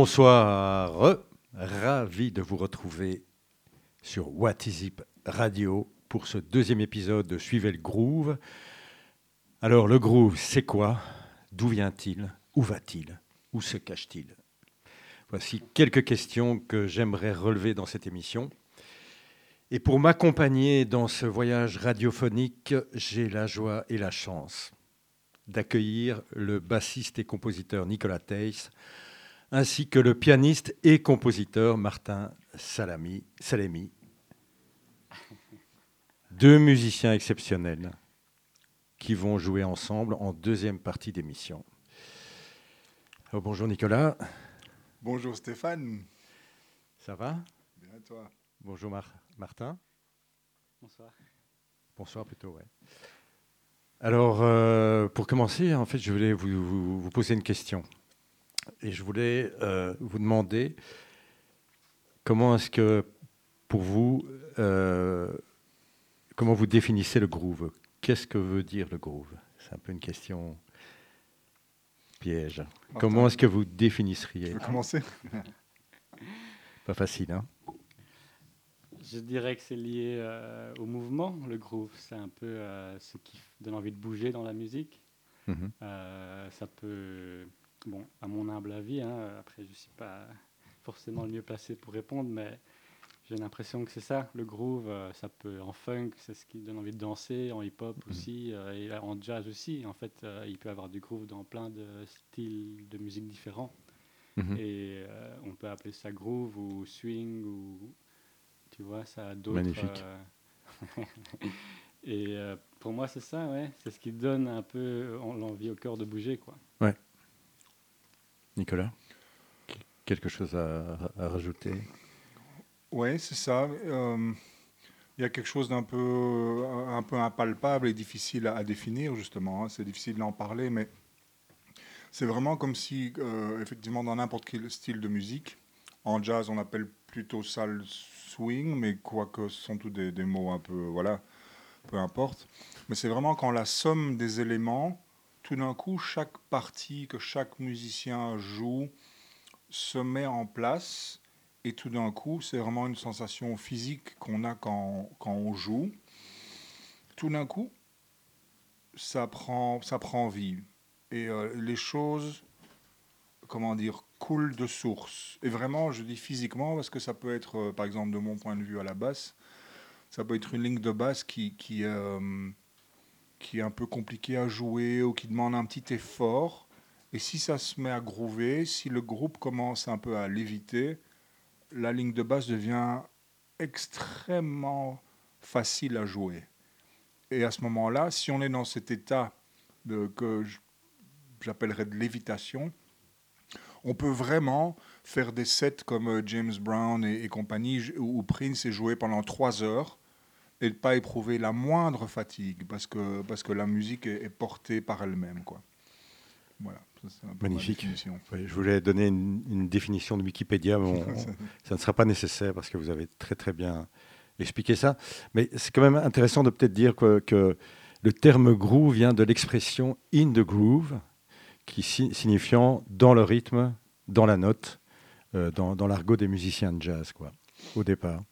Bonsoir, ravi de vous retrouver sur What Is It Radio pour ce deuxième épisode de Suivez le Groove. Alors le groove, c'est quoi? D'où vient-il? Où va-t-il? Où se cache-t-il? Voici quelques questions que j'aimerais relever dans cette émission. Et pour m'accompagner dans ce voyage radiophonique, j'ai la joie et la chance d'accueillir le bassiste et compositeur Nicolas Teiss, ainsi que le pianiste et compositeur Martin Salami, Salemi. Deux musiciens exceptionnels qui vont jouer ensemble en deuxième partie d'émission. bonjour Nicolas. Bonjour Stéphane. Ça va? Bien et toi? Bonjour Martin. Bonsoir. Bonsoir plutôt, ouais. Alors, euh, pour commencer, en fait, je voulais vous, poser une question. Et je voulais euh, vous demander comment est-ce que, pour vous, euh, comment vous définissez le groove? Qu'est-ce que veut dire le groove? C'est un peu une question piège. comment est-ce que vous définisseriez? Je commencer? Pas facile, hein? Je dirais que c'est lié euh, au mouvement, le groove. C'est un peu euh, ce qui donne envie de bouger dans la musique. Mhm. Euh, ça peut, bon, à mon humble avis, hein, après je ne suis pas forcément le mieux placé pour répondre, mais j'ai l'impression que c'est ça, le groove, euh, ça peut en funk, c'est ce qui donne envie de danser, en hip-hop mhm. aussi, euh, et en jazz aussi. En fait, euh, il peut y avoir du groove dans plein de styles de musique différents. Mhm. Et on peut appeler ça groove ou swing ou tu vois, ça a d'autres. Magnifique. et pour moi, c'est ça, ouais. C'est ce qui donne un peu l'envie au cœur de bouger, quoi. Ouais. Nicolas, quelque chose à rajouter? Oui, c'est ça. Euh, il y a quelque chose d'un peu, un peu impalpable et difficile à, définir, justement. Hein. C'est difficile d'en parler, mais c'est vraiment comme si, euh, effectivement, dans n'importe quel style de musique, en jazz, on appelle plutôt ça le swing, mais quoique ce sont tous des, des mots un peu, voilà, peu importe. Mais c'est vraiment quand la somme des éléments, tout d'un coup, chaque partie que chaque musicien joue se met en place et tout d'un coup, c'est vraiment une sensation physique qu'on a quand, quand, on joue. Tout d'un coup, ça prend, ça prend vie. Et euh, les choses, comment dire, coulent de source. Et vraiment, je dis physiquement, parce que ça peut être, euh, par exemple, de mon point de vue à la basse, ça peut être une ligne de basse qui, qui, euh, qui est un peu compliquée à jouer ou qui demande un petit effort. Et si ça se met à groover, si le groupe commence un peu à léviter, la ligne de basse devient extrêmement facile à jouer. Et à ce moment-là, si on est dans cet état que j'appellerais de lévitation, on peut vraiment faire des sets comme euh, James Brown et, compagnie, où Prince est joué pendant trois heures et ne pas éprouver la moindre fatigue parce que, parce que la musique est, est portée par elle-même. Quoi. Voilà. Magnifique. je voulais donner une, définition de Wikipédia, mais ça ne sera pas nécessaire parce que vous avez très très bien expliqué ça. Mais c'est quand même intéressant de peut-être dire que, le terme groove vient de l'expression in the groove, qui signifiant dans le rythme, dans la note, euh, dans, l'argot des musiciens de jazz, quoi, au départ.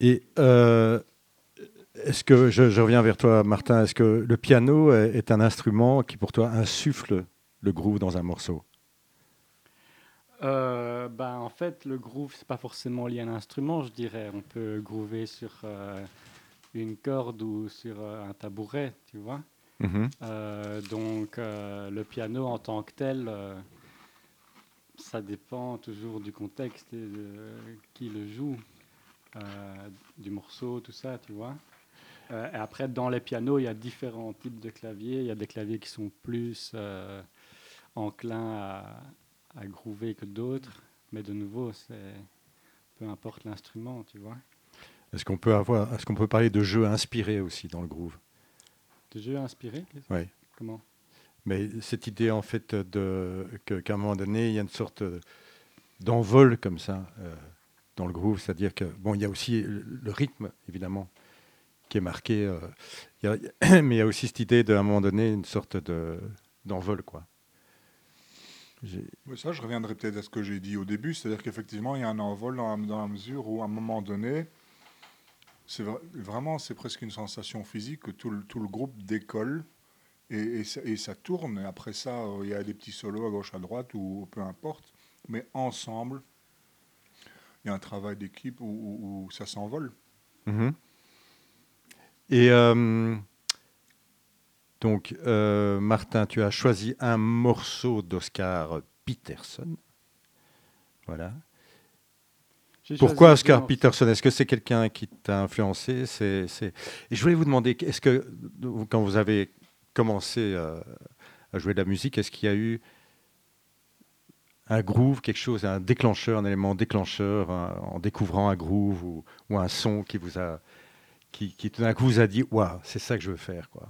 Et euh, est-ce que, je, reviens vers toi, Martin, est-ce que le piano est, un instrument qui, pour toi, insuffle le groove dans un morceau? Euh, ben, En fait, le groove, c'est pas forcément lié à un instrument, je dirais. On peut groover sur euh, une corde ou sur un tabouret, tu vois. Mhm. donc, le piano en tant que tel, ça dépend toujours du contexte et de qui le joue, du morceau, tout ça, tu vois. et après, dans les pianos, il y a différents types de claviers. Il y a des claviers qui sont plus enclin à, à groover que d'autres. Mais de nouveau, c'est peu importe l'instrument, tu vois. Est-ce qu'on peut avoir, est-ce qu'on peut parler de jeux inspirés aussi dans le groove? De jeux inspirés? Oui. Comment? Mais cette idée en fait de qu'à un moment donné, il y a une sorte d'envol comme ça euh, dans le groove, c'est-à-dire que bon, il y a aussi le, rythme évidemment qui est marqué, euh, mais il y a aussi cette idée d'un moment donné une sorte de d'envol quoi. ça, je reviendrai peut-être à ce que j'ai dit au début, c'est-à-dire qu'effectivement, il y a un envol dans la, mesure où, à un moment donné, c'est vraiment, c'est presque une sensation physique que tout le, tout le groupe décolle et, et, ça, tourne. Et après ça, euh, il y a des petits solos à gauche, à droite, ou peu importe. Mais ensemble, il y a un travail d'équipe où, ça s'envole. Mhm. Et euh, donc, euh, Martin, tu as choisi un morceau d'Oscar Peterson. Voilà. Pourquoi Oscar Peterson? Est-ce que c'est quelqu'un qui t'a influencé? C'est, Et je voulais vous demander, est-ce que quand vous avez commencé à, à jouer de la musique, est-ce qu'il y a eu un groove, quelque chose, un déclencheur, un élément déclencheur, en découvrant un groove ou, un son qui vous a, qui, qui tout d'un coup vous a dit, waouh, c'est ça que je veux faire, quoi.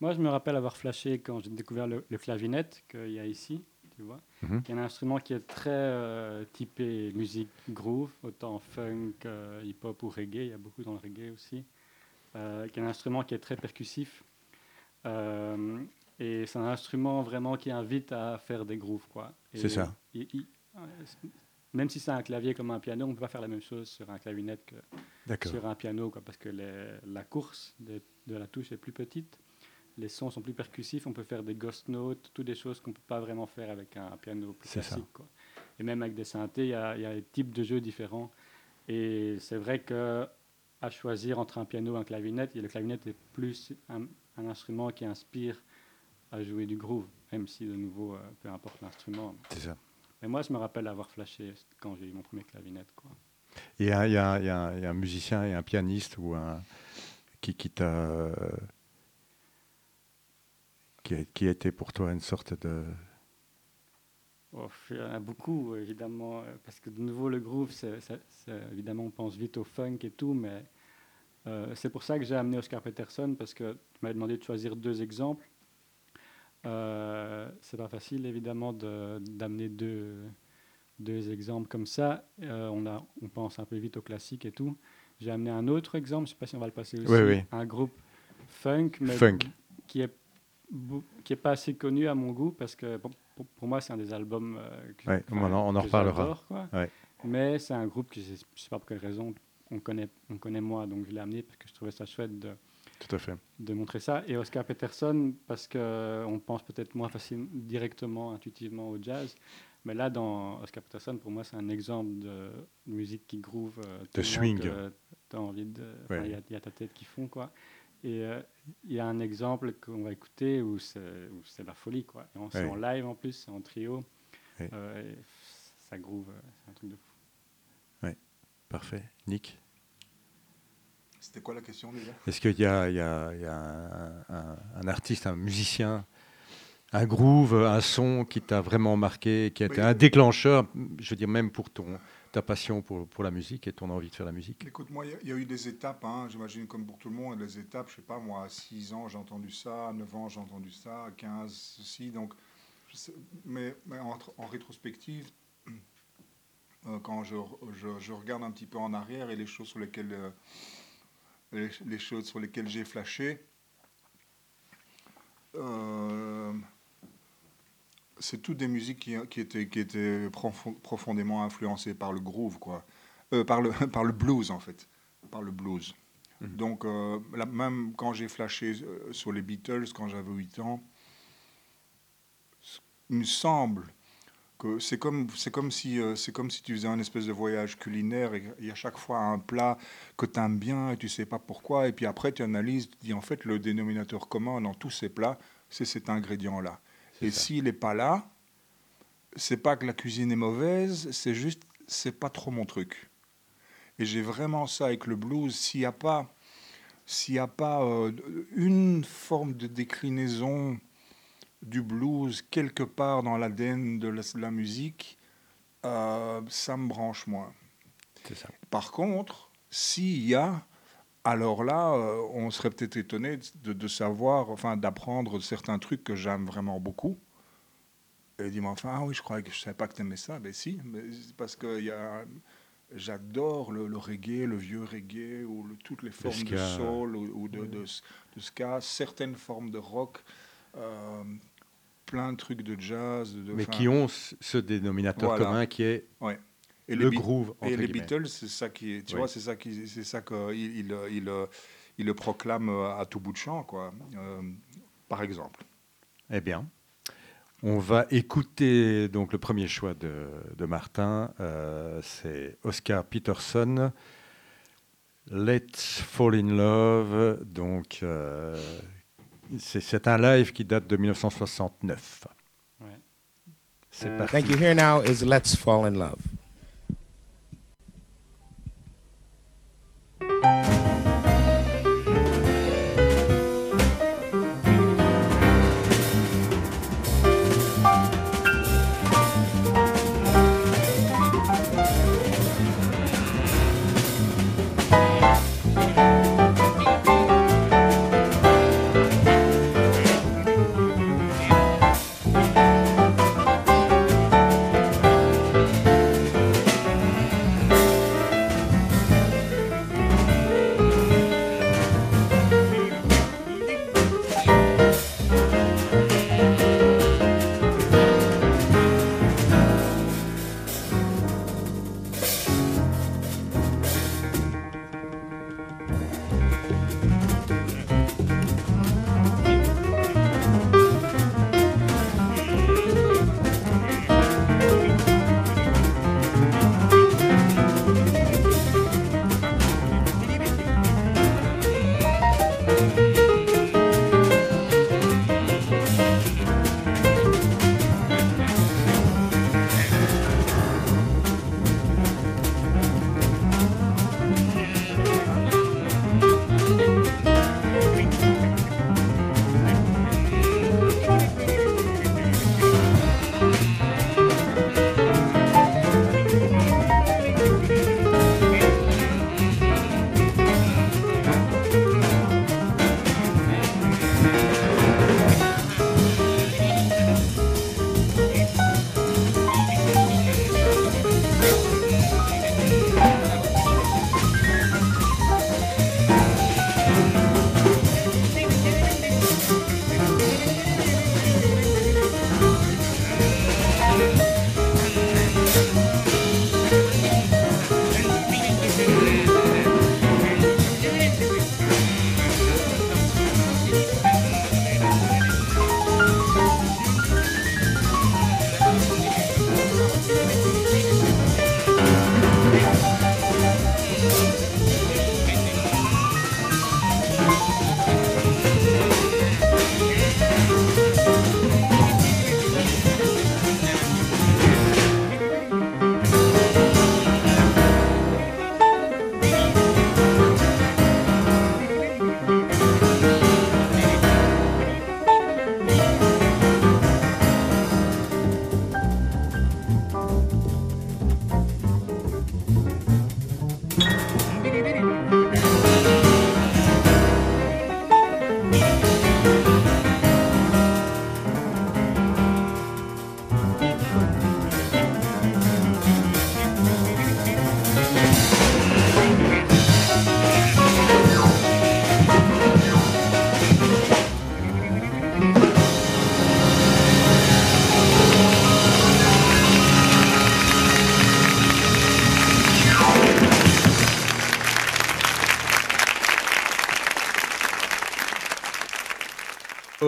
Moi, je me rappelle avoir flashé quand j'ai découvert le, clavinette qu'il y a ici, tu vois, mhm. qui est un instrument qui est très euh, typé musique groove, autant funk, euh, hip-hop ou reggae, il y a beaucoup dans le reggae aussi, euh, qui est un instrument qui est très percussif. Et c'est un instrument vraiment qui invite à faire des grooves. quoi. C'est ça. même si c'est un clavier comme un piano, on ne peut pas faire la même chose sur un clavinette que sur un piano, quoi, parce que la course de, la touche est plus petite, les sons sont plus percussifs, on peut faire des ghost notes, toutes des choses qu'on ne peut pas vraiment faire avec un piano plus classique. Quoi. Et même avec des synthés, il y, a, des types de jeux différents. Et c'est vrai que à choisir entre un piano et un clavinette, le clavinette est plus un, un instrument qui inspire à jouer du groove, même si de nouveau, euh, peu importe l'instrument. C'est ça. Mais moi, je me rappelle avoir flashé quand j'ai eu mon premier clavinette. Quoi. Il y, y, y, a un musicien et un pianiste ou un, qui, qui t'a. Qui, a, qui était pour toi une sorte de. Oh, il y en a beaucoup, évidemment, parce que de nouveau, le groove, c'est, évidemment, on pense vite au funk et tout, mais euh, c'est pour ça que j'ai amené Oscar Peterson, parce que tu m'avais demandé de choisir deux exemples. Euh, c'est pas facile évidemment d'amener deux, deux exemples comme ça. Euh, on, a, on pense un peu vite au classique et tout. J'ai amené un autre exemple, je sais pas si on va le passer aussi. Un groupe funk, mais qui est qui est pas assez connu à mon goût parce que pour, moi c'est un des albums euh, que, on, en reparlera. Mais c'est un groupe que je sais pas pour quelle raison on connaît, on connaît moi, donc je l'ai amené parce que je trouvais ça chouette de, tout à fait. De montrer ça. Et Oscar Peterson, parce qu'on pense peut-être moins facilement, directement, intuitivement au jazz. Mais là, dans Oscar Peterson, pour moi, c'est un exemple de musique qui groove. Euh, de swing. Tu as envie de. Il y, a ta tête qui fond, quoi. Et euh, il y a un exemple qu'on va écouter où c'est la folie, quoi. Et on, c'est en live en plus, c'est en trio. Euh, ça groove, c'est un truc de fou. Oui, parfait. Nick? C'était quoi la question déjà? Est-ce qu'il y a, il y a, il y a un, artiste, un musicien, un groove, un son qui t'a vraiment marqué, qui a été un déclencheur, je veux dire même pour ton, ta passion pour, pour la musique et ton envie de faire la musique? Écoute, moi, il y, a eu des étapes, hein, j'imagine comme pour tout le monde, des étapes, je sais pas, moi, à 6 ans, j'ai entendu ça, à 9 ans, j'ai entendu ça, à 15, ceci, donc, mais, mais en, en, rétrospective, euh, quand je, je, je, regarde un petit peu en arrière et les choses sur lesquelles... Euh, les, choses sur lesquelles j'ai flashé. Euh, c'est toutes des musiques qui, qui, étaient, qui étaient profondément influencées par le groove, quoi. Euh, par, le, par le blues, en fait. Par le blues. Mhm. Donc, euh, même quand j'ai flashé sur les Beatles, quand j'avais 8 ans, il me semble c'est comme c'est comme si euh, c'est comme si tu faisais un espèce de voyage culinaire et il y a chaque fois un plat que tu aimes bien et tu sais pas pourquoi et puis après tu analyses tu dis en fait le dénominateur commun dans tous ces plats c'est cet ingrédient là et s'il n'est pas là c'est pas que la cuisine est mauvaise c'est juste c'est pas trop mon truc. Et j'ai vraiment ça avec le blues. S'il n'y a pas s'il n'y a pas euh, une forme de déclinaison du blues quelque part dans l'ADN de la, musique, euh, ça me branche moins. Ça. Par contre, s'il y a, alors là, euh, on serait peut-être étonné de, savoir, enfin, d'apprendre certains trucs que j'aime vraiment beaucoup. Et dire, enfin, ah oui, je croyais que je savais pas que tu aimais ça. Ben si, mais parce que y a, j'adore le, reggae, le vieux reggae, ou toutes les formes de soul ou, de, de, ska, certaines formes de rock. Euh, plein de trucs de jazz. De, Mais qui ont ce dénominateur commun qui est et le groove. Et les Beatles, c'est ça qui, tu vois, c'est ça qui, c'est ça qu'il il, il, il, le proclame à tout bout de champ, quoi. Euh, par exemple. Eh bien, on va écouter donc le premier choix de, de Martin, euh, c'est Oscar Peterson. Let's Fall in Love, donc euh, c'est un live qui date de 1969. Ouais. C'est parti. Thank you. Here now is Let's Fall in Love.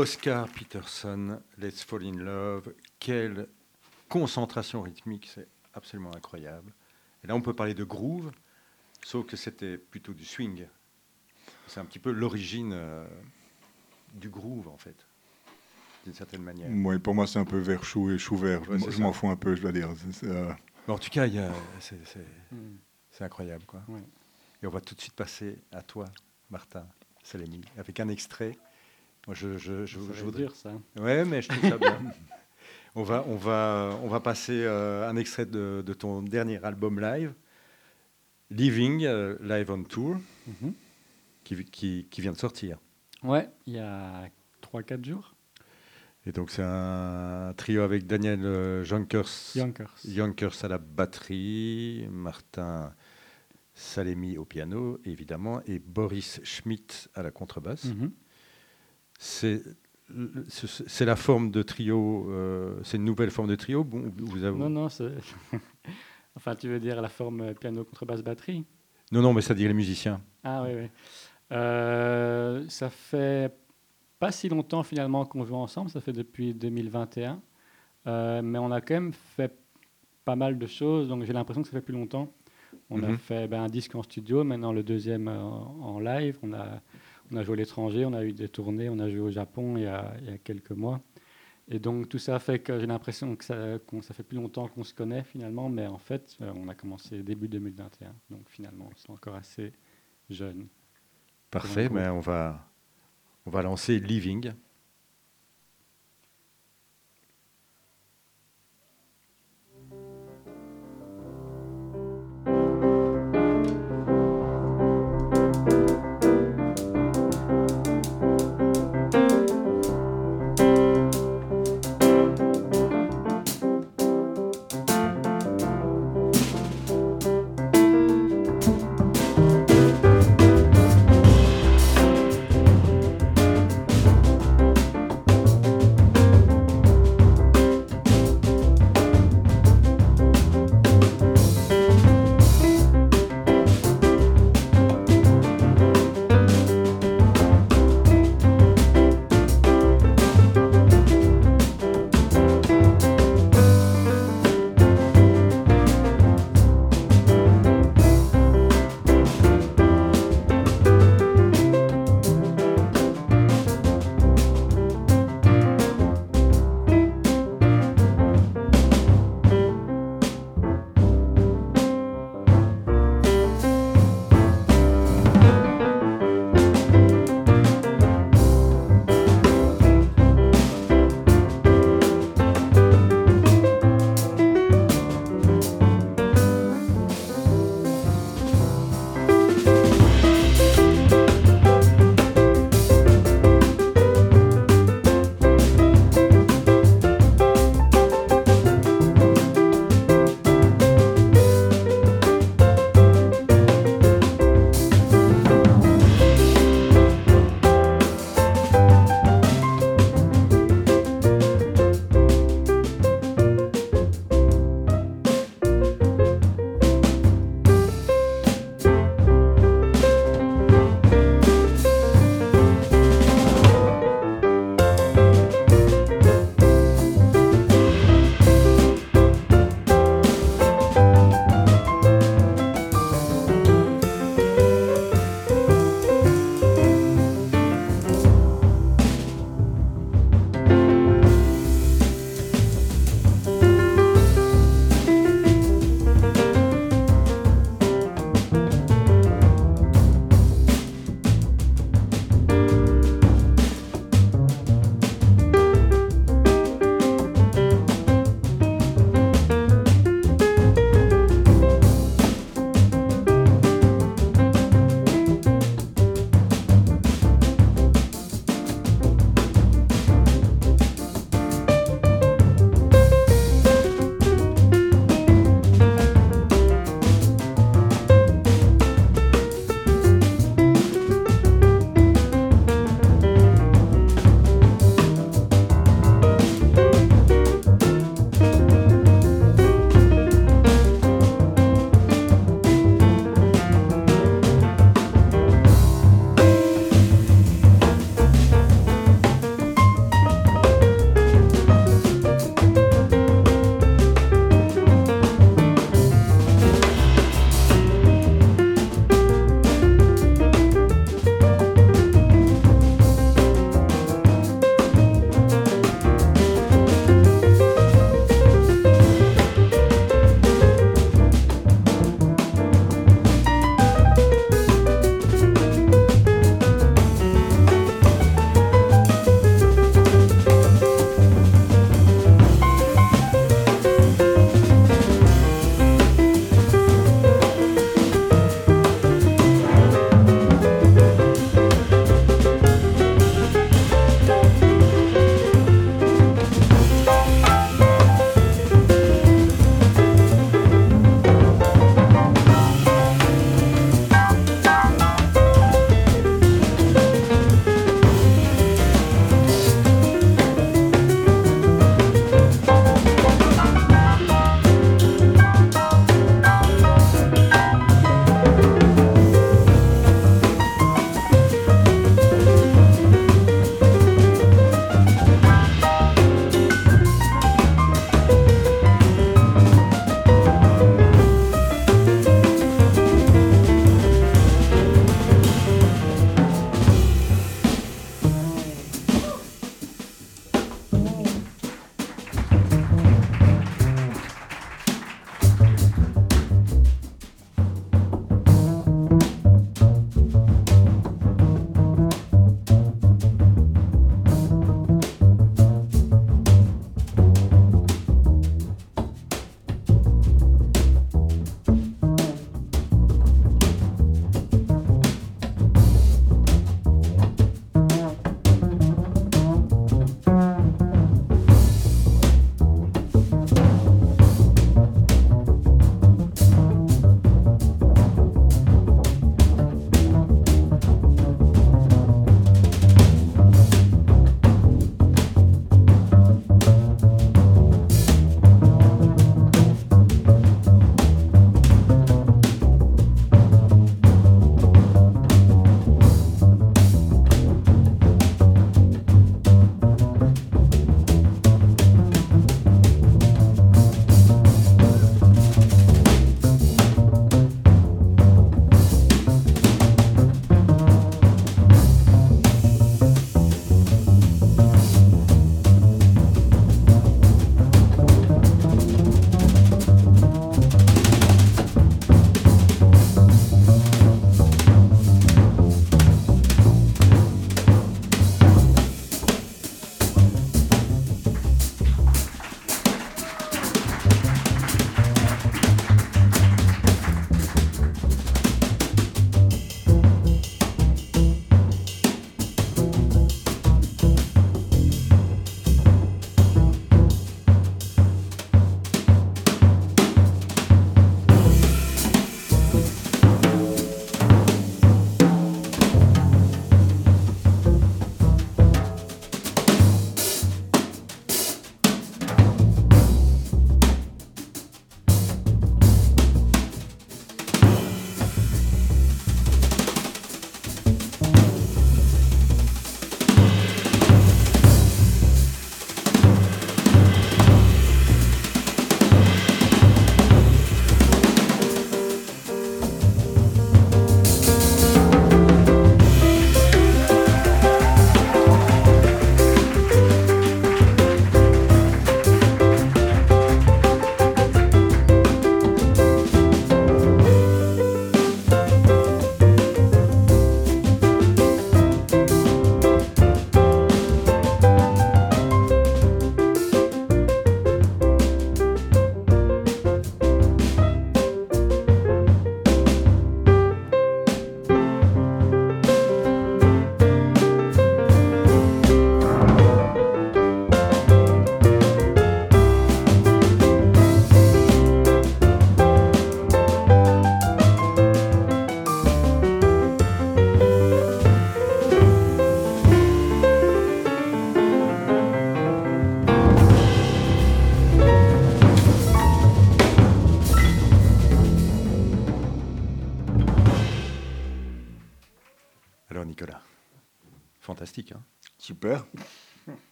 Oscar Peterson, Let's Fall in Love, quelle concentration rythmique, c'est absolument incroyable. Et là, on peut parler de groove, sauf que c'était plutôt du swing. C'est un petit peu l'origine euh, du groove, en fait, d'une certaine manière. Oui, pour moi, c'est un peu vert chou et chou vert. je m'en fous un peu, je dois dire. Euh, en tout cas, hmm. c'est incroyable. Quoi. Et on va tout de suite passer à toi, Martin Salemi, avec un extrait moi, je, je, je, je voudrais dire ça. Ouais, mais je trouve ça bien. on va, on va, on va passer euh, un extrait de, de, ton dernier album live, Living euh, Live on Tour, mhm. qui, qui, qui, vient de sortir. Ouais, il y a 3-4 jours. Et donc c'est un trio avec Daniel euh, Jonkers, Yonkers. à la batterie, Martin Salemi au piano évidemment et Boris Schmidt à la contrebasse. Mhm. C'est c'est la forme de trio, c'est une nouvelle forme de trio bon, vous avez... Non, non, enfin tu veux dire la forme piano, contrebasse, batterie? Non, non, mais ça dit les musiciens. Ah oui, oui. ça fait pas si longtemps finalement qu'on joue ensemble, ça fait depuis 2021. mais on a quand même fait pas mal de choses, donc j'ai l'impression que ça fait plus longtemps. On a mhm. fait ben, un disque en studio, maintenant le deuxième euh, en, live. On a, on a joué à l'étranger, on a eu des tournées, on a joué au Japon il y a, il y a quelques mois. Et donc tout ça fait que j'ai l'impression que ça, ça fait plus longtemps qu'on se connaît finalement, mais en fait, euh, on a commencé début 2021. Donc finalement, c'est encore assez jeune. Parfait, mais on va, on va lancer Living.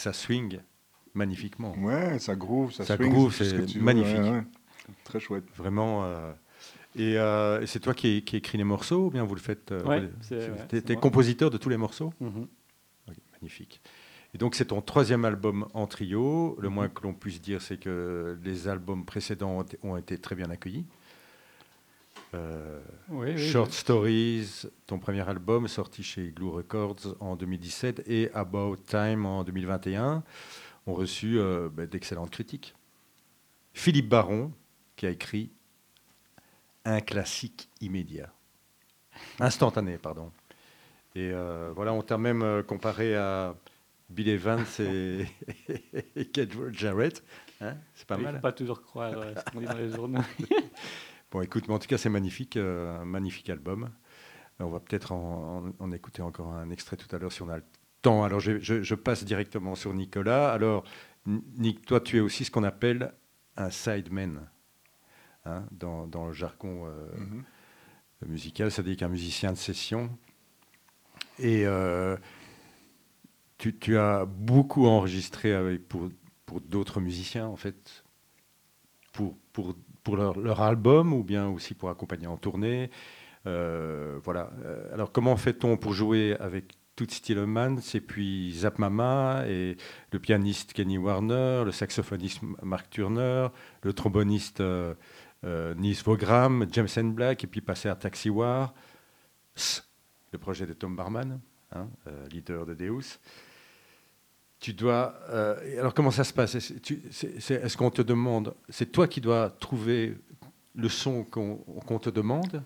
Ça swing magnifiquement. Ouais, ça groove, ça, ça groove, c'est magnifique. Très chouette. Vraiment. Euh, euh, et, c'est toi qui, qui écris les morceaux ou bien vous le faites euh, Ouais, Tu es, compositeur de tous les morceaux mhm. Magnifique. Et donc c'est ton troisième album en trio. Le moins que l'on puisse dire, c'est que les albums précédents ont été très bien accueillis. Short Stories, ton premier album sorti chez Glue Records en 2017 et About Time en 2021 ont reçu euh, ben, d'excellentes critiques. Philippe Baron qui a écrit un classique immédiat, instantané, pardon. Et euh, voilà, on t'a même euh, comparé à Bill Evans et, et Jarrett. Hein c'est pas mal. Il ne faut pas toujours croire ce qu'on dit dans les journaux. Bon, écoute, mais en tout cas, c'est magnifique, euh, un magnifique album. On va peut-être en, écouter encore un extrait tout à l'heure si on a le temps. Alors, je, passe directement sur Nicolas. Alors, Nick, toi, tu es aussi ce qu'on appelle un sideman hein, dans, le jargon euh, mm-hmm. musical, c'est-à-dire qu'un musicien de session. Et euh, tu, as beaucoup enregistré avec, pour, pour d'autres musiciens, en fait, pour, pour pour leur, album ou bien aussi pour accompagner en tournée. Euh, voilà. Euh, alors comment fait-on pour jouer avec Toots Tielemans et puis Zap Mama et le pianiste Kenny Warner, le saxophoniste Mark Turner, le tromboniste euh, Nils Vogram, James Black et puis passer à Taxi War, le projet de Tom Barman, hein, leader de Deus tu dois. Euh, alors comment ça se passe? Est-ce qu'on te demande C'est toi qui dois trouver le son qu'on te demande,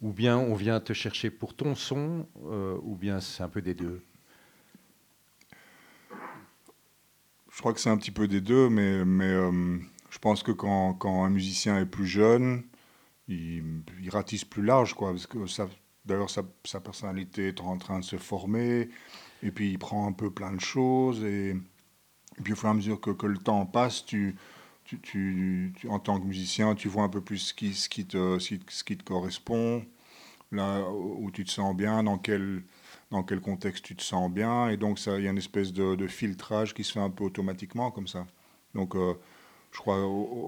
ou bien on vient te chercher pour ton son, euh, ou bien c'est un peu des deux? Je crois que c'est un petit peu des deux, mais, mais euh, je pense que quand, quand, un musicien est plus jeune, il, il ratisse plus large, d'ailleurs sa, sa personnalité est en train de se former. Et puis il prend un peu plein de choses. Et, puis au fur et à mesure que, que le temps passe, tu, tu, tu, en tant que musicien, tu vois un peu plus ce qui, ce qui, te, ce qui te correspond, là où tu te sens bien, dans quel, dans quel contexte tu te sens bien. Et donc il y a une espèce de, de, filtrage qui se fait un peu automatiquement comme ça. Donc euh, je crois.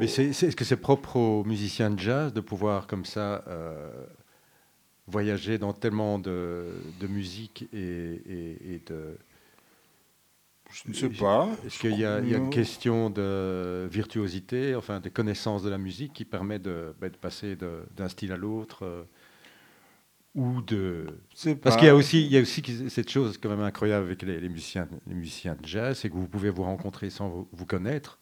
Mais c'est, est-ce que c'est propre aux musiciens de jazz de pouvoir comme ça euh, voyager dans tellement de, de musique et, et, de... Je ne sais pas. Est-ce qu'il y, y, a une question de virtuosité, enfin de connaissance de la musique qui permet de, bah, de passer d'un style à l'autre euh, ou de... Parce qu'il y a aussi, il y a aussi cette chose quand même incroyable avec les, les musiciens, les musiciens de jazz, c'est que vous pouvez vous rencontrer sans vous, vous connaître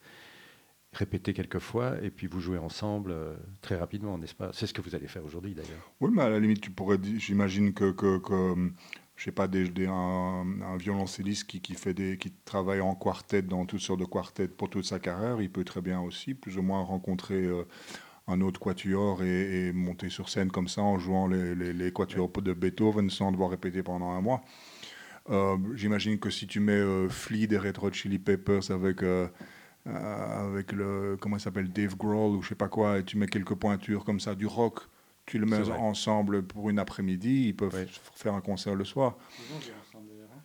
répéter quelques fois et puis vous jouez ensemble euh, très rapidement, n'est-ce pas? C'est ce que vous allez faire aujourd'hui d'ailleurs. Oui, mais à la limite, tu pourrais, j'imagine que, que, que, je sais pas, des, un, violoncelliste qui, qui, fait des, qui travaille en quartet dans toutes sortes de quartets pour toute sa carrière, il peut très bien aussi plus ou moins rencontrer euh, un autre quatuor et, monter sur scène comme ça en jouant les, les, quatuors de Beethoven sans devoir répéter pendant un mois. Euh, j'imagine que si tu mets Flea des Red Hot Chili Peppers avec euh, avec le, comment il s'appelle, Dave Grohl ou je sais pas quoi, et tu mets quelques pointures comme ça, du rock, tu le mets ensemble pour une après-midi, ils peuvent faire un concert le soir.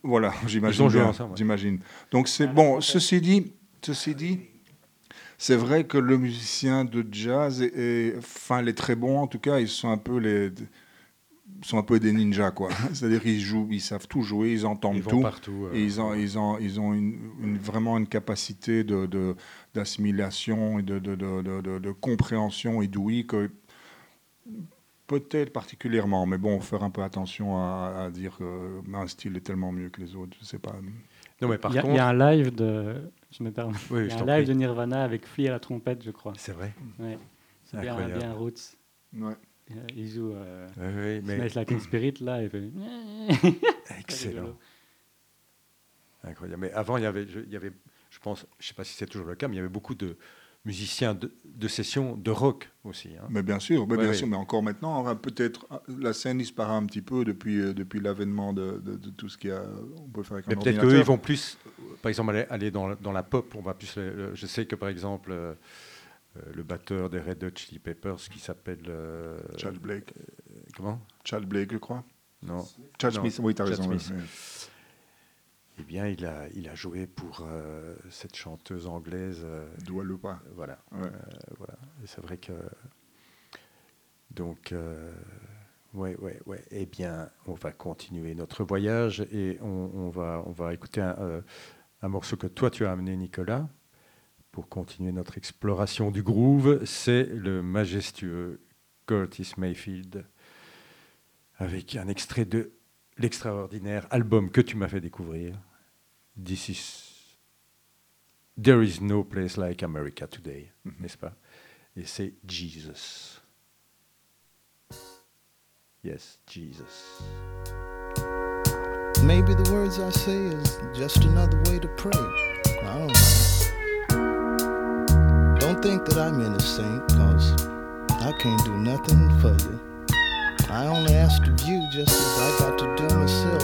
Voilà, j'imagine. J'imagine. Donc c'est bon. Ceci dit, ceci dit, c'est vrai que le musicien de jazz, est, enfin les très bons en tout cas, ils sont un peu les sont un peu des ninjas, quoi. C'est-à-dire qu'ils jouent, ils savent tout jouer, ils entendent tout. Partout, et ils ont, ils ont, ils ont une, vraiment une capacité de, d'assimilation et de, de, de, compréhension et d'ouïe que peut-être particulièrement, mais bon, faire un peu attention à, dire qu'un style est tellement mieux que les autres, je sais pas. Non, mais par il, y a, il y a un live de, je me permets, il y a un live de Nirvana avec Flea à la trompette, je crois. C'est vrai. Ouais. C'est bien, bien roots. Ouais. Il joue euh, oui, mais... Smash Like Spirit, là, il fait... Excellent. Incroyable. Mais avant, il y avait, je, il y avait, je pense, je ne sais pas si c'est toujours le cas, mais il y avait beaucoup de musiciens de, de session de rock aussi. Hein. Mais bien sûr, mais bien sûr, mais encore maintenant, peut-être la scène disparaît un petit peu depuis, euh, depuis l'avènement de, de, tout ce qu'il y a. On peut faire avec mais peut-être qu'eux, ils vont plus, par exemple, aller, aller dans, dans, la pop. On va plus. Je sais que par exemple. Euh, euh, le batteur des Red Hot Chili Peppers qui s'appelle. Euh, Chad Blake. Euh, comment? Chad Blake, je crois. Non. Chad Non, Smith, oui, t'as raison. Smith. Eh bien, il a, il a joué pour euh, cette chanteuse anglaise. euh, Dua Lipa. voilà. Ouais. Euh, voilà. C'est vrai que. Donc, euh, ouais, ouais, ouais. Eh bien, on va continuer notre voyage et on, on va, on va écouter un, euh, un morceau que toi tu as amené, Nicolas, pour continuer notre exploration du groove. C'est le majestueux Curtis Mayfield avec un extrait de l'extraordinaire album que tu m'as fait découvrir. This is There is no place like America today, Mhm. n'est-ce pas? Et c'est Jesus. Yes, Jesus. Maybe the words I say is just another way to pray. I don't know. Think that I'm innocent, cause I can't do nothing for you. I only asked of you just as I got to do myself.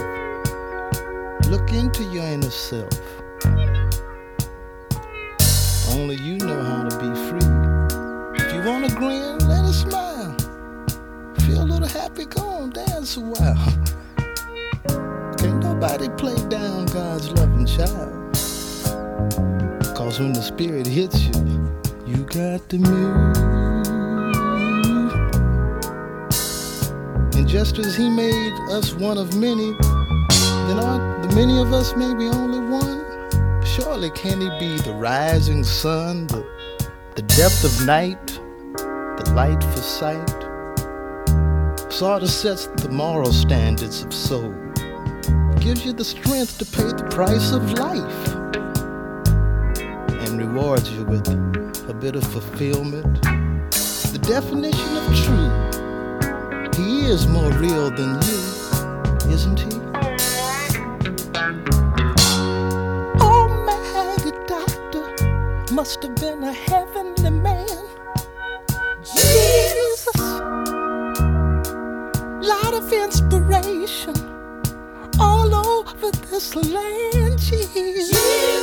Look into your inner self. Only you know how to be free. If you wanna grin, let it smile. Feel a little happy, go on, dance a while. Can't nobody play down God's loving child. Cause when the spirit hits you, you got the move. And just as he made us one of many, then aren't the many of us maybe only one? Surely can he be the rising sun, the, the depth of night, the light for sight? Sort of sets the moral standards of soul gives you the strength to pay the price of life and rewards you with bit of fulfillment. The definition of true. He is more real than you, isn't he? Oh, Almighty doctor must have been a heavenly man. Jesus, lot of inspiration all over this land, Jesus.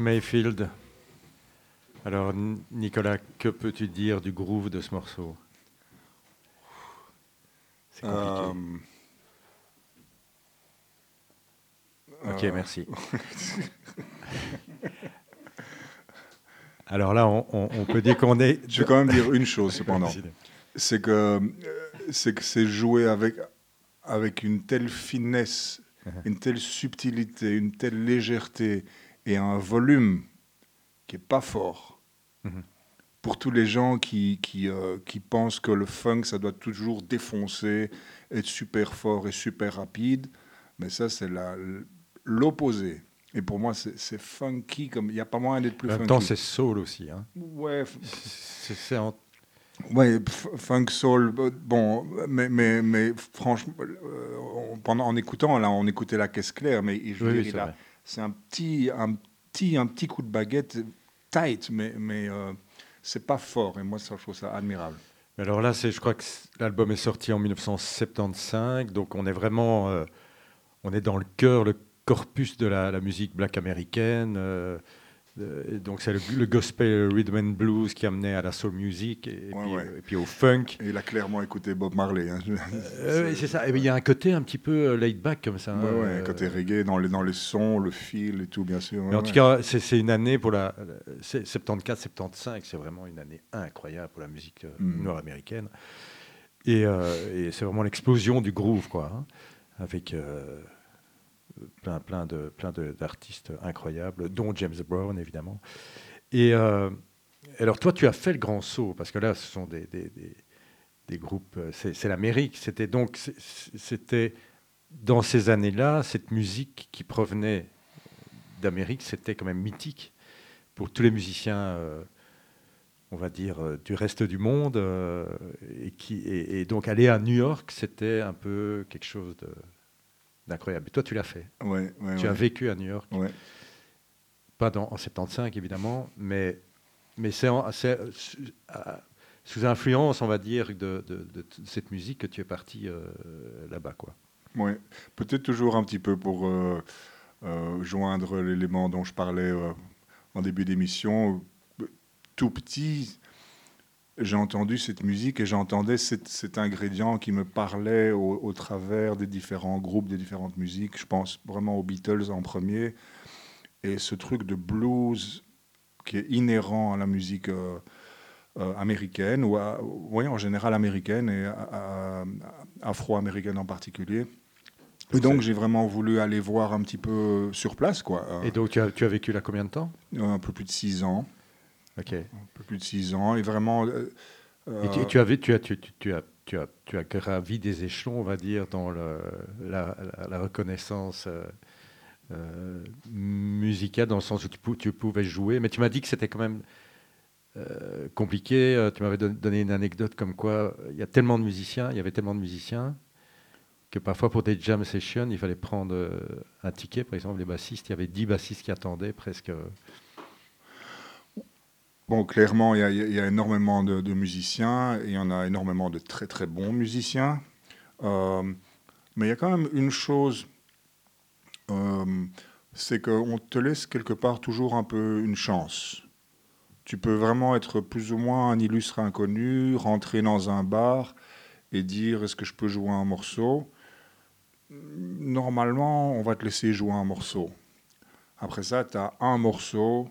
Mayfield. Alors, Nicolas, que peux-tu dire du groove de ce morceau? C'est compliqué. Euh, ok, euh, merci. Alors là, on, on- on peut dire qu'on est. Je vais quand même dire une chose cependant. C'est que c'est que c'est joué avec avec une telle finesse, une telle subtilité, une telle légèreté et un volume qui est pas fort. Mhm. Pour tous les gens qui qui, euh, qui pensent que le funk ça doit toujours défoncer, être super fort et super rapide, mais ça c'est l'opposé. Et pour moi c'est funky comme il n'y a pas moyen d'être plus En même funky. temps, c'est soul aussi. hein. ouais, C'est c'est en- Ouais, funk soul, euh, bon, mais, mais, mais franchement, euh, on- pendant, en écoutant, là, on écoutait la caisse claire, mais je veux Oui, dire, oui, il c'est a- vrai. C'est un petit, un, petit, un petit coup de baguette tight, mais, mais euh, c'est pas fort, et moi, ça, je trouve ça admirable. Alors là, je crois que l'album est sorti en 1975, donc on est vraiment, euh, on est dans le cœur, le corpus de la, musique black américaine. euh, et donc c'est le, le gospel rhythm and blues qui amenait à la soul music et, et Ouais, puis, ouais. euh, et puis au funk. Et il a clairement écouté Bob Marley. Hein. Euh, c'est ça. Il y a un côté un petit peu euh, laid back comme ça. hein, Ouais, ouais, euh, côté reggae, dans les, dans les sons, le fil et tout, bien sûr. Mais ouais, en tout ouais. cas, c'est une année pour la, la- c'est 74-75, c'est vraiment une année incroyable pour la musique euh, Mhm. nord-américaine. Et, euh, et c'est vraiment l'explosion du groove, quoi, hein, avec plein, plein de, d'artistes incroyables, dont James Brown évidemment. Et euh, alors toi, tu as fait le grand saut parce que là, ce sont des, des- des- groupes, euh, c'est, l'Amérique. C'était donc, c'était dans ces années-là, cette musique qui provenait d'Amérique, c'était quand même mythique pour tous les musiciens, euh, on va dire, du reste du monde. et, qui, et donc aller à New York, c'était un peu quelque chose de, d'incroyable. Et toi, tu l'as fait. Ouais, ouais, tu as vécu à New York. Pas dans, en 75, évidemment, mais, mais c'est, euh, sous- influence, on va dire, de, de- de t- cette musique que tu es parti euh, là-bas. quoi. Ouais, peut-être toujours un petit peu pour euh, euh, joindre l'élément dont je parlais en début d'émission. Tout petit, j'ai entendu cette musique et j'entendais cet, cet ingrédient qui me parlait au, au travers des différents groupes, des différentes musiques. Je pense vraiment aux Beatles en premier. Et ce truc de blues qui est inhérent à la musique euh, euh, américaine, ou à- oui, en général américaine et afro-américaine en particulier. Et donc j'ai vraiment voulu aller voir un petit peu sur place, quoi. Et donc, tu as, tu as vécu là combien de temps? Un peu plus de six ans, Ok. un peu plus de six ans, et vraiment. euh, Et tu, euh, tu, avais, tu, as, tu, as, tu, as, tu as gravi des échelons, on va dire, dans le, la, la- la reconnaissance euh, euh, musicale dans le sens où tu, pou- tu pouvais jouer. Mais tu m'as dit que c'était quand même euh, compliqué. Euh, Tu m'avais don- donné une anecdote comme quoi euh, il y a tellement de musiciens, il y avait tellement de musiciens que parfois pour des jam sessions, il fallait prendre euh, un ticket. Par exemple, les bassistes, il y avait 10 bassistes qui attendaient presque. Bon, clairement, il y a, énormément de, de musiciens il y en a énormément de très très bons musiciens. Euh, mais il y a quand même une chose, euh, c'est qu'on te laisse quelque part toujours un peu une chance. Tu peux vraiment être plus ou moins un illustre inconnu, rentrer dans un bar et dire est-ce que je peux jouer un morceau? Normalement, on va te laisser jouer un morceau. Après ça, tu as un morceau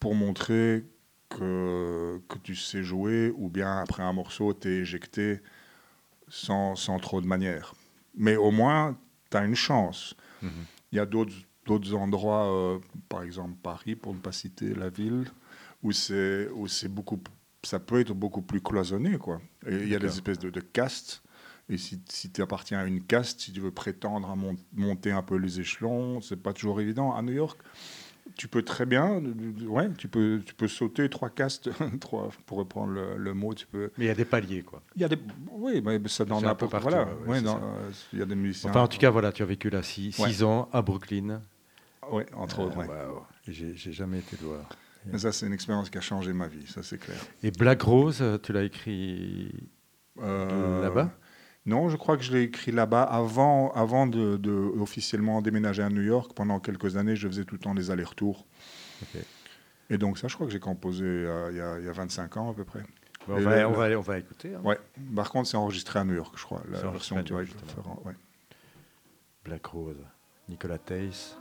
pour montrer que, que tu sais jouer, ou bien après un morceau, tu es éjecté sans, sans trop de manière. Mais au moins, tu as une chance. Mhm. Il y a d'autres d'autres endroits, euh, par exemple Paris, pour ne pas citer la ville, où c'est où c'est beaucoup, ça peut être beaucoup plus cloisonné, il y a des espèces de, de castes. Et si, si tu appartiens à une caste, si tu veux prétendre à mon- monter un peu les échelons, c'est pas toujours évident. À New York, tu peux très bien, ouais, tu peux, tu peux sauter trois castes, trois, pour reprendre le, le mot, tu peux. Mais il y a des paliers, quoi. Il y a des, oui, mais ça dans C'est un peu n'importe partout, voilà. ouais, ouais, Ouais, euh, il y a des musiciens. Enfin, en tout cas, voilà, tu as vécu là 6 Ouais. ans à Brooklyn. ouais, entre autres. Euh, ouais. waouh. Et J'ai jamais été voir. Mais ça, c'est une expérience qui a changé ma vie, ça c'est clair. Et Black Rose, tu l'as écrit Euh, là-bas? Non, je crois que je l'ai écrit là-bas avant, avant de, de officiellement déménager à New York. Pendant quelques années, je faisais tout le temps les allers-retours. Et donc ça, je crois que j'ai composé euh, il y, a, il y a 25 ans à peu près. Bon, on, va, on, va, on va écouter. hein. Ouais. Par contre, c'est enregistré à New York, je crois. La version ouais. Black Rose, Nicolas Tace.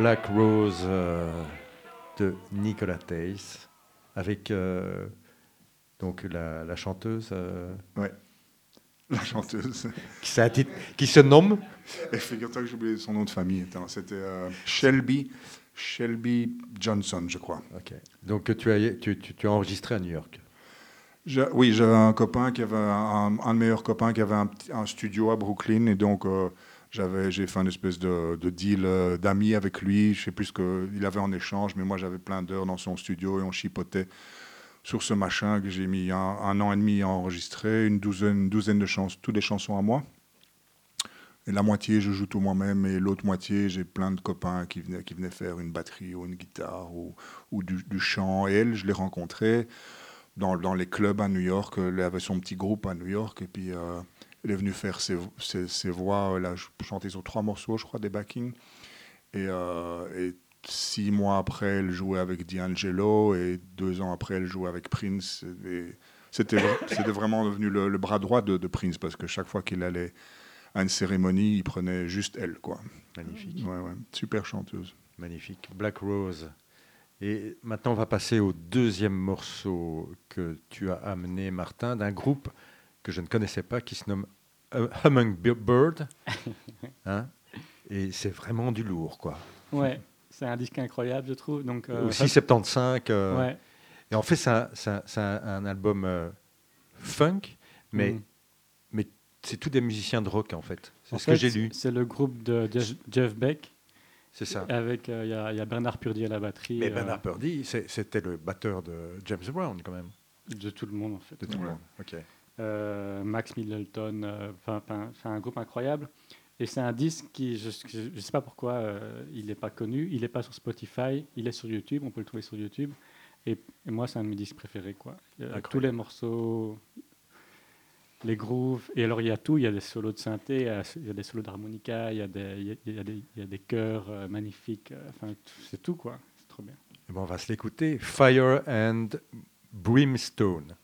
Black Rose euh, de Nicolas Tace, avec euh, donc la, la chanteuse euh, Ouais. La chanteuse. qui, se nomme? Et figure-toi que j'ai oublié son nom de famille. C'était euh, Shelby, Shelby Johnson, je crois. Ok. Donc tu as, tu, tu- tu as enregistré à New York? Je- oui, j'avais un copain qui avait un, un de mes meilleurs copains qui avait un, studio à Brooklyn et donc euh, j'avais j'ai fait une espèce de, de deal euh, d'amis avec lui. Je sais plus ce qu'il avait en échange, mais moi j'avais plein d'heures dans son studio et on chipotait sur ce machin que j'ai mis un, an et demi à enregistrer, une douzaine, de chansons, toutes des chansons à moi. Et la moitié, je joue tout moi-même, et l'autre moitié, j'ai plein de copains qui venaient, faire une batterie ou une guitare ou, du, chant. Et elle, je l'ai rencontrée dans, dans les clubs à New York. Elle avait son petit groupe à New York, et puis euh, elle est venue faire ses, ses, ses voix. Elle a chanté sur trois morceaux, je crois, des backings. Et, euh, et six mois après, elle jouait avec D'Angelo, et deux ans après, elle jouait avec Prince. Et c'était, c'était vraiment devenu le, le bras droit de, de Prince, parce que chaque fois qu'il allait à une cérémonie, il prenait juste elle, quoi. Magnifique. Ouais, ouais. Super chanteuse. Magnifique. Black Rose. Et maintenant, on va passer au deuxième morceau que tu as amené, Martin, d'un groupe que je ne connaissais pas qui se nomme Hummingbird. Hein Et c'est vraiment du lourd, quoi. Ouais, c'est un disque incroyable, je trouve. Donc, euh, Aussi 75. euh, ouais. Et en fait, c'est un, un- album euh, funk, mais, Mm. mais c'est tous des musiciens de rock, en fait. C'est ce que j'ai lu. C'est le groupe de Jeff, Beck. C'est ça. Avec, euh, il y a- il y, a Bernard Purdy à la batterie. Mais Bernard Purdy, c'était le batteur de James Brown, quand même. De tout le monde, en fait. De tout le monde. Ok. Euh, Max Middleton, euh, enfin, un groupe incroyable. Et c'est un disque qui, je ne sais pas pourquoi, euh, il n'est pas connu. Il n'est pas sur Spotify, il est sur YouTube, on peut le trouver sur YouTube. Et, et moi, c'est un de mes disques préférés. Quoi. Euh, tous les morceaux, les grooves. Et alors, il y a tout. Il y a des solos de synthé, il y a, des solos d'harmonica, il y a des, il y a- il y a des, il y a des chœurs euh, magnifiques. Enfin, c'est tout, quoi. C'est trop bien. Eh ben, on va se l'écouter. Fire and Brimstone.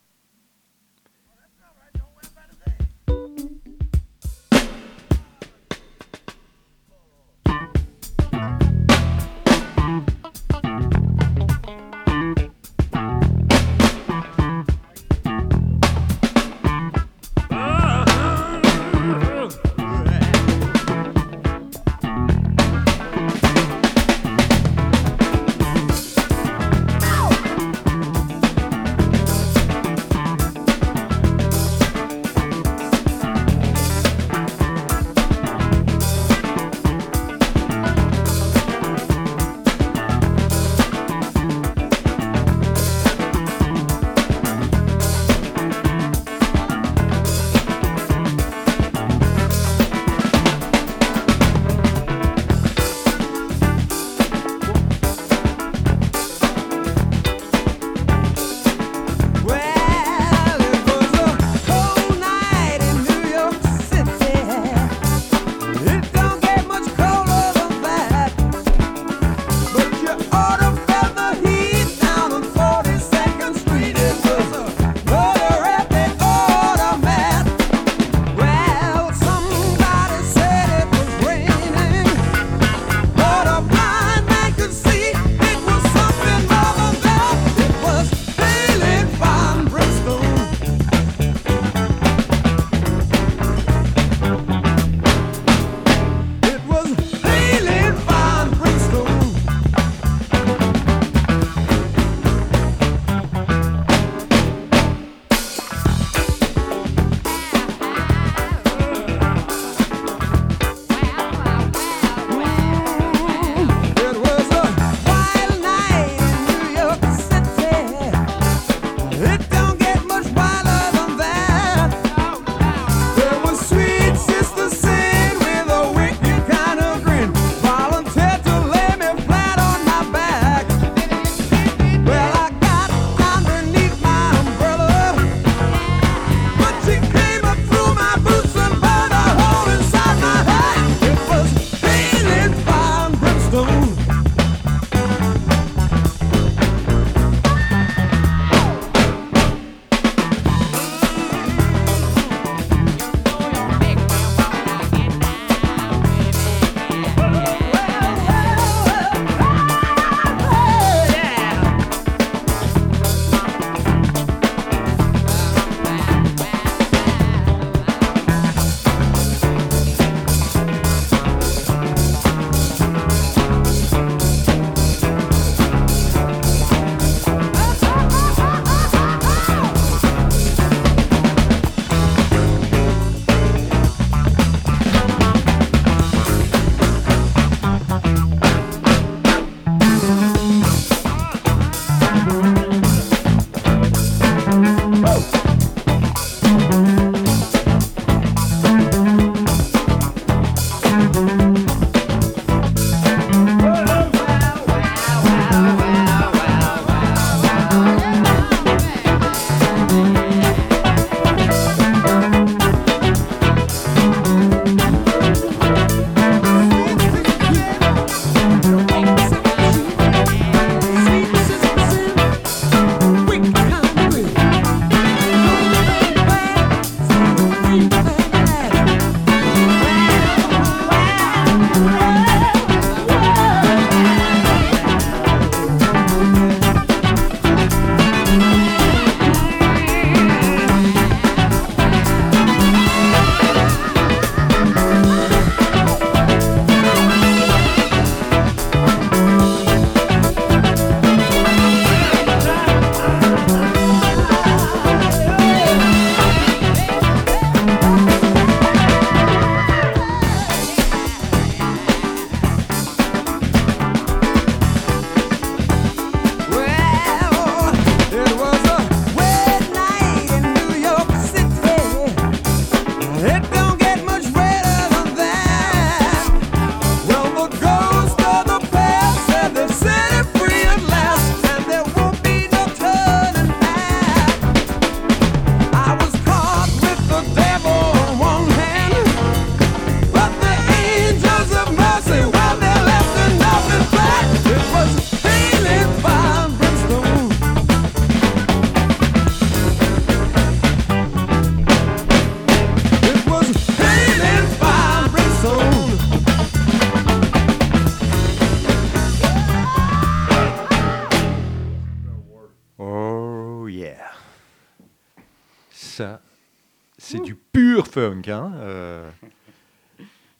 Funk. Hein, euh.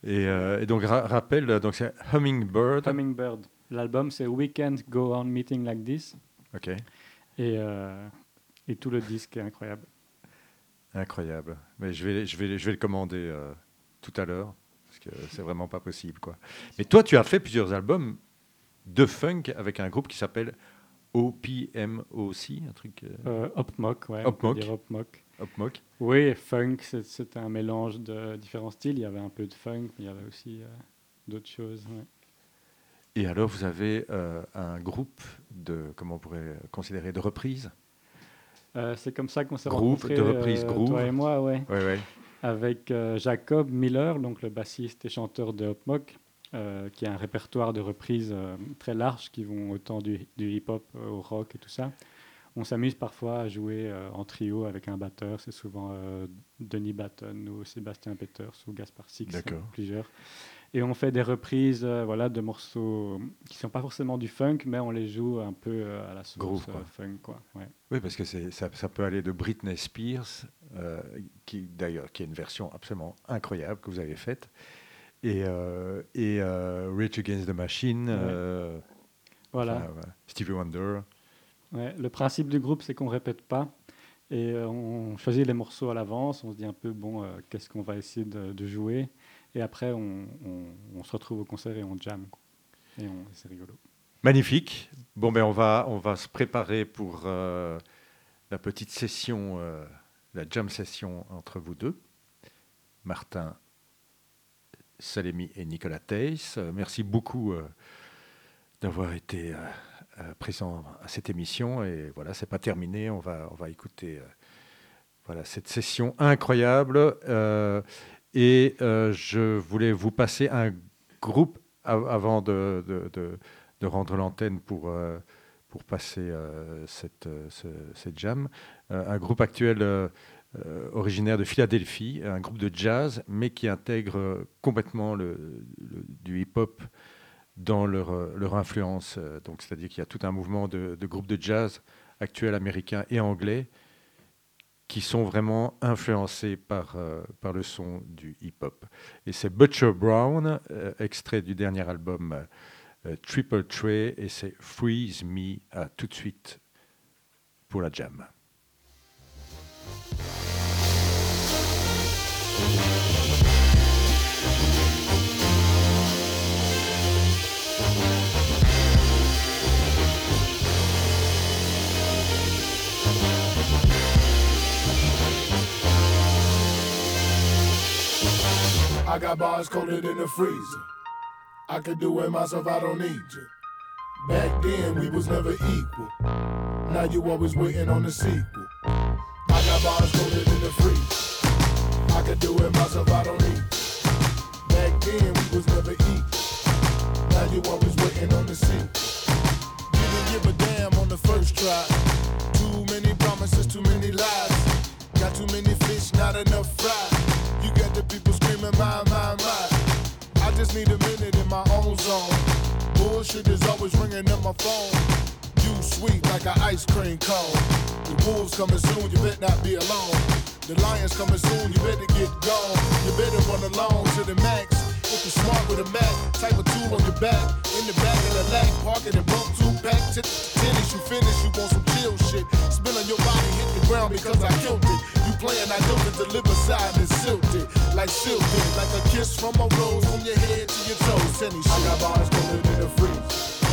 et, euh, et donc, ra- rappel, donc c'est Hummingbird. Hummingbird. L'album, c'est Weekend Go On Meeting Like This. Ok, Et, euh, et tout le disque est incroyable. incroyable. Mais je vais, je vais, je vais le commander tout à l'heure, parce que c'est vraiment pas possible. Quoi. Mais toi, tu as fait plusieurs albums de funk avec un groupe qui s'appelle OPMOC, un truc euh, Euh, Hopmock, ouais. Hopmock. Hopmock. Oui, funk, c'est- c'était un mélange de différents styles. Il y avait un peu de funk, mais il y avait aussi euh, d'autres choses. ouais. Et alors, vous avez euh, un groupe de, comment on pourrait considérer, de reprises Euh, c'est comme ça qu'on s'est rencontrés, de reprise euh, groove. toi et moi, ouais. Oui, oui. avec Jacob Miller, donc le bassiste et chanteur de Hopmock, euh, qui a un répertoire de reprises euh, très large qui vont autant du, du hip-hop euh, au rock et tout ça. On s'amuse parfois à jouer euh, en trio avec un batteur, c'est souvent Denis Batten ou Sébastien Peters ou Gaspard Six, plusieurs. Et on fait des reprises voilà, de morceaux qui sont pas forcément du funk, mais on les joue un peu à la sauce Groove, quoi. funk. Quoi. Ouais. Oui, parce que ça, ça peut aller de Britney Spears, qui d'ailleurs qui est une version absolument incroyable que vous avez faite, et, euh, et euh, Rage Against the Machine, Ouais. euh, Voilà. enfin, Stevie Wonder. Ouais, le principe du groupe, c'est qu'on répète pas et euh, on choisit les morceaux à l'avance. On se dit un peu, bon, qu'est-ce qu'on va essayer de, de jouer. Et après, on, on- on se retrouve au concert et on jam. quoi. Et on- c'est rigolo. Magnifique. Bon, ben on va, on va se préparer pour la petite session, la jam session entre vous deux, Martin Salemi et Nicolas Theiss. Euh, merci beaucoup euh, d'avoir été euh, présent à cette émission. Et voilà, c'est pas terminé. On va, on va écouter voilà, cette session incroyable. Et je voulais vous passer un groupe av- avant de, de- de- rendre l'antenne pour, pour passer cette, ce- cette jam. Un groupe actuel originaire de Philadelphie, un groupe de jazz, mais qui intègre euh, complètement le, du hip-hop dans leur, euh, leur influence. Euh, Donc, c'est-à-dire qu'il y a tout un mouvement de, groupes de jazz actuels américains et anglais qui sont vraiment influencés par, euh, par le son du hip-hop. Et c'est Butcher Brown, euh, extrait du dernier album euh, euh, Triple Tray, et c'est Freeze Me. À tout de suite pour la jam. I got bars coated in the freezer. I could do it myself, I don't need you. Back then, we was never equal. Now you always waiting on the sequel. Got bars coated in the freezer. I could do it myself, I don't need. Back then, we was never equal. Now you always waiting on the sequel. Didn't give a damn on the first try. Too many promises, too many lies. Got too many fish, not enough fry. You got the people screaming, my, my, my. I just need a minute in my own zone. Bullshit is always ringing up my phone. You sweet like an ice cream cone. The wolves coming soon, you better not be alone. The lions coming soon, you better get gone. You better run along to the max. If you're smart with a Mac, type of tool on your back. In the back of the lack, park it and bump two pack. T- tennis, you finish, you want some chill shit. Spin on your body, hit the ground because I killed it. You playing, I know to deliver side and silked it. Like silted, like a kiss from a rose from your head to your toes. Tennis. I got bars going in the freeze.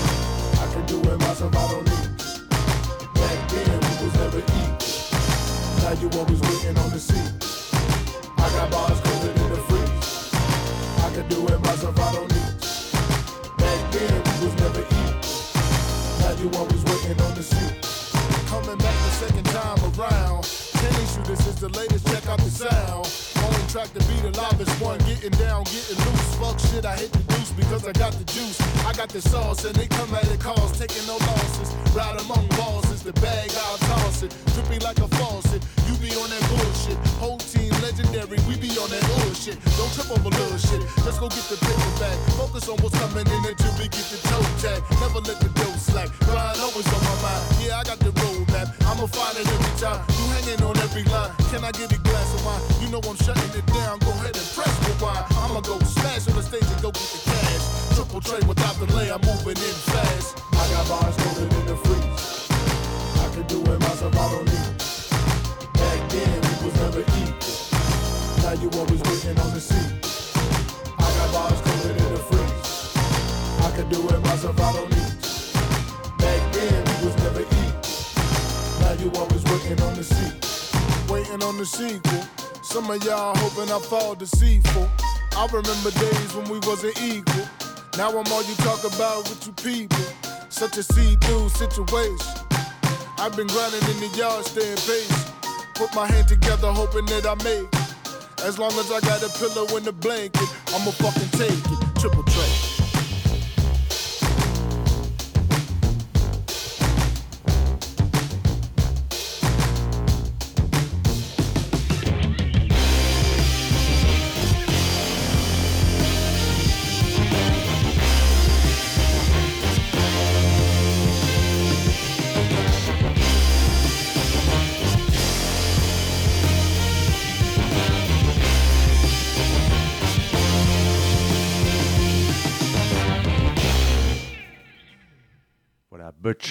I can do it myself, I don't need you. Back then, we was never equal. Now you always waiting on the seat. I got bars going in the freeze. I can do it myself, I don't need. Back then, we was never equal. Now you always waiting on the seat. Coming back the second time around. You this is the latest, check out the sound. Track to be the livest one, getting down, getting loose. Fuck shit, I hit the deuce because I got the juice. I got the sauce and they come at it cause, taking no losses. Ride among bosses, the bag I'll toss it. Dripping like a faucet, you be on that bullshit. Whole team legendary, we be on that bullshit. Don't trip over little shit. Let's go get the paper back. Focus on what's coming in until we get the toe tag. Never let the dough slack. Grind always on my mind. Yeah, I got the roadmap. I'ma find it every time. You hanging on every line. Can I get a glass of wine? You know I'm shutting it down. Go ahead and press rewind. I'ma go smash on the stage and go get the cash. Triple tray without delay. I'm moving in fast. I got bars holding in the freeze. I can do it myself. I don't need. Back then we was never equal. Now you always waiting on the seat. I got bars holding in the freeze. I can do it myself. I don't need. Back then we was never equal. Now you always waiting on the seat. Waiting on the sequel. Some of y'all hoping I fall deceitful. I remember days when we wasn't equal. Now I'm all you talk about with you people. Such a see-through situation. I've been grinding in the yard, staying patient. Put my hand together, hoping that I make it. As long as I got a pillow and a blanket, I'ma fucking take it. Triple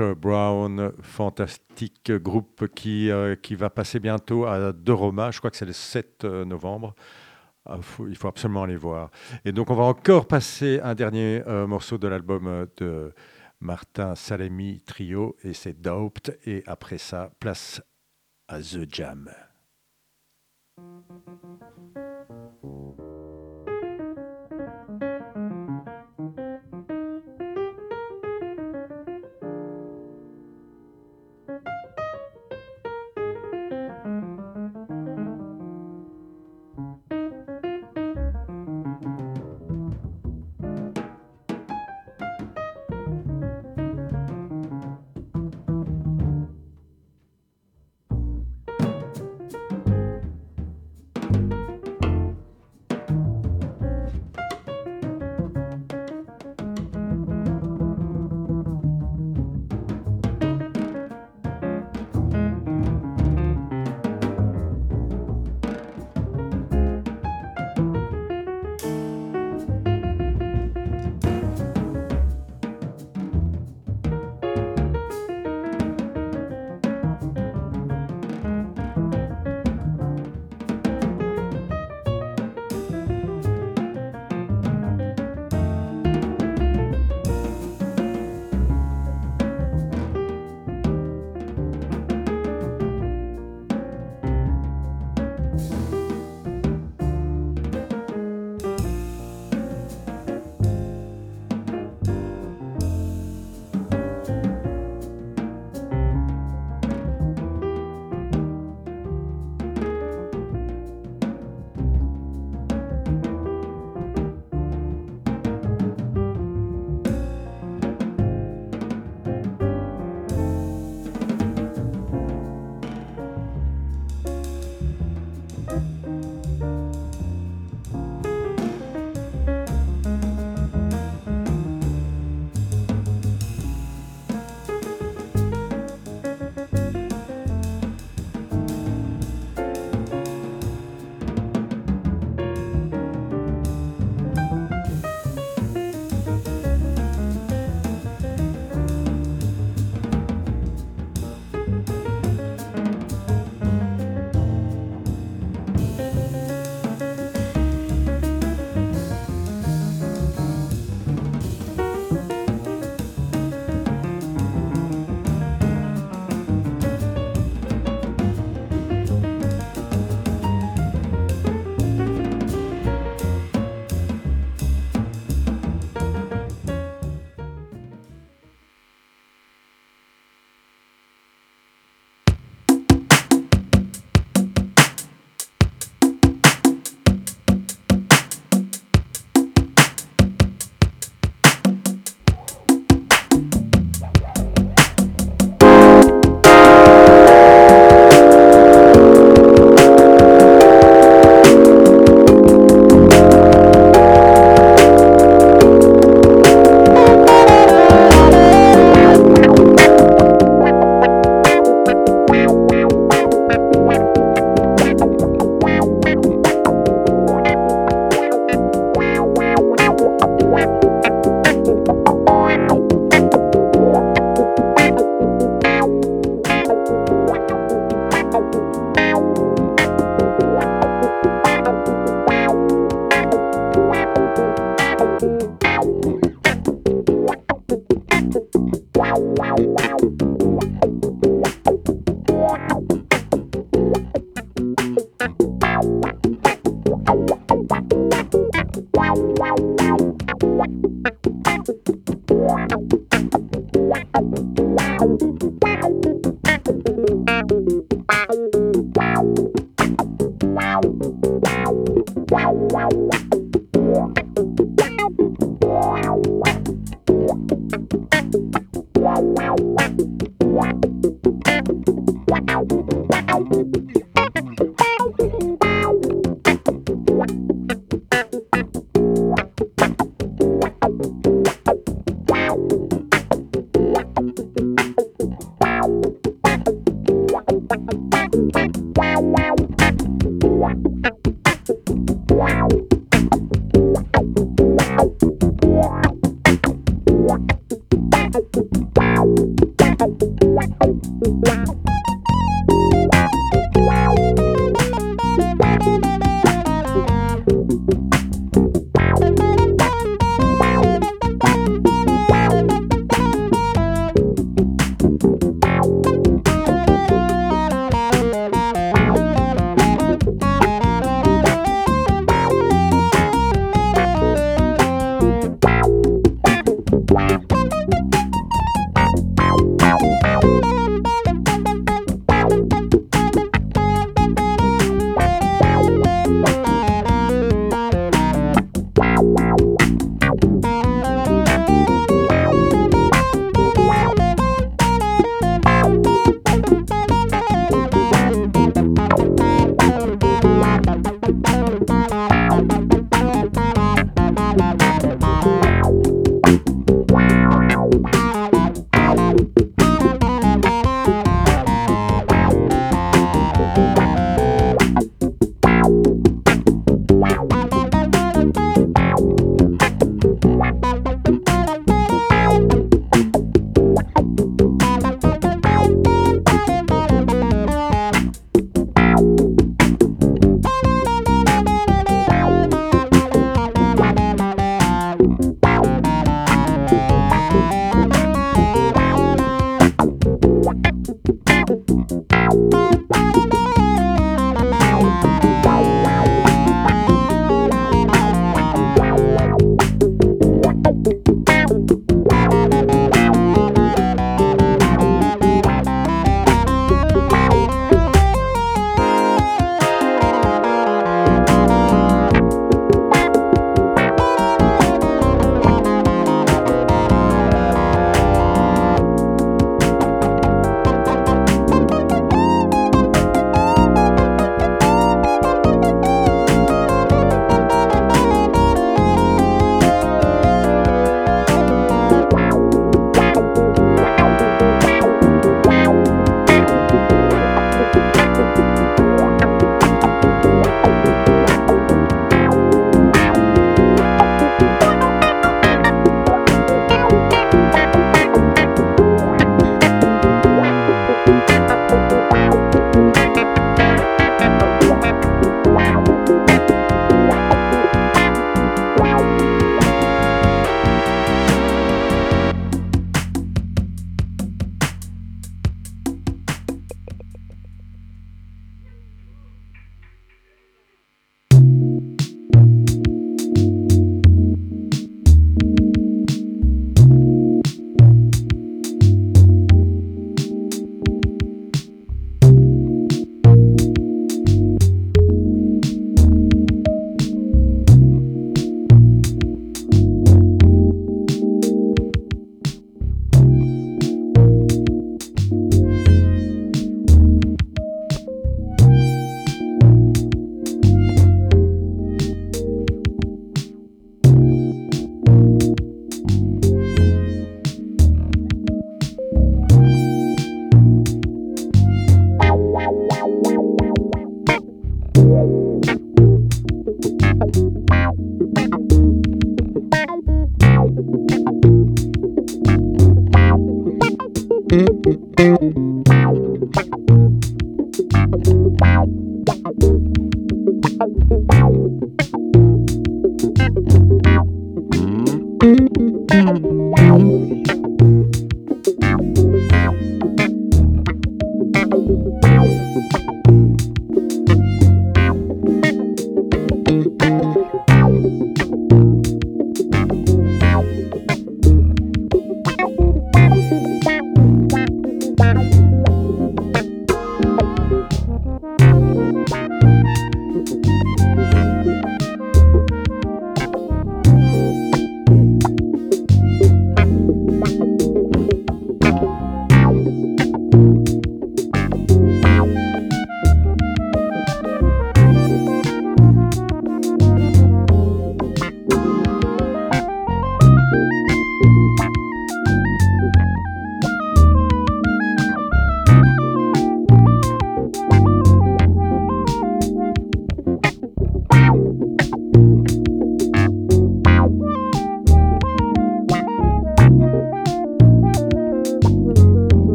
Brown, fantastique groupe qui, euh, qui va passer bientôt à De Roma. Je crois que c'est le 7 euh, novembre. Ah, il faut absolument aller voir. Et donc, on va encore passer un dernier euh, morceau de l'album de Martin Salemi Trio, et c'est Doped. Et après ça, place à The Jam.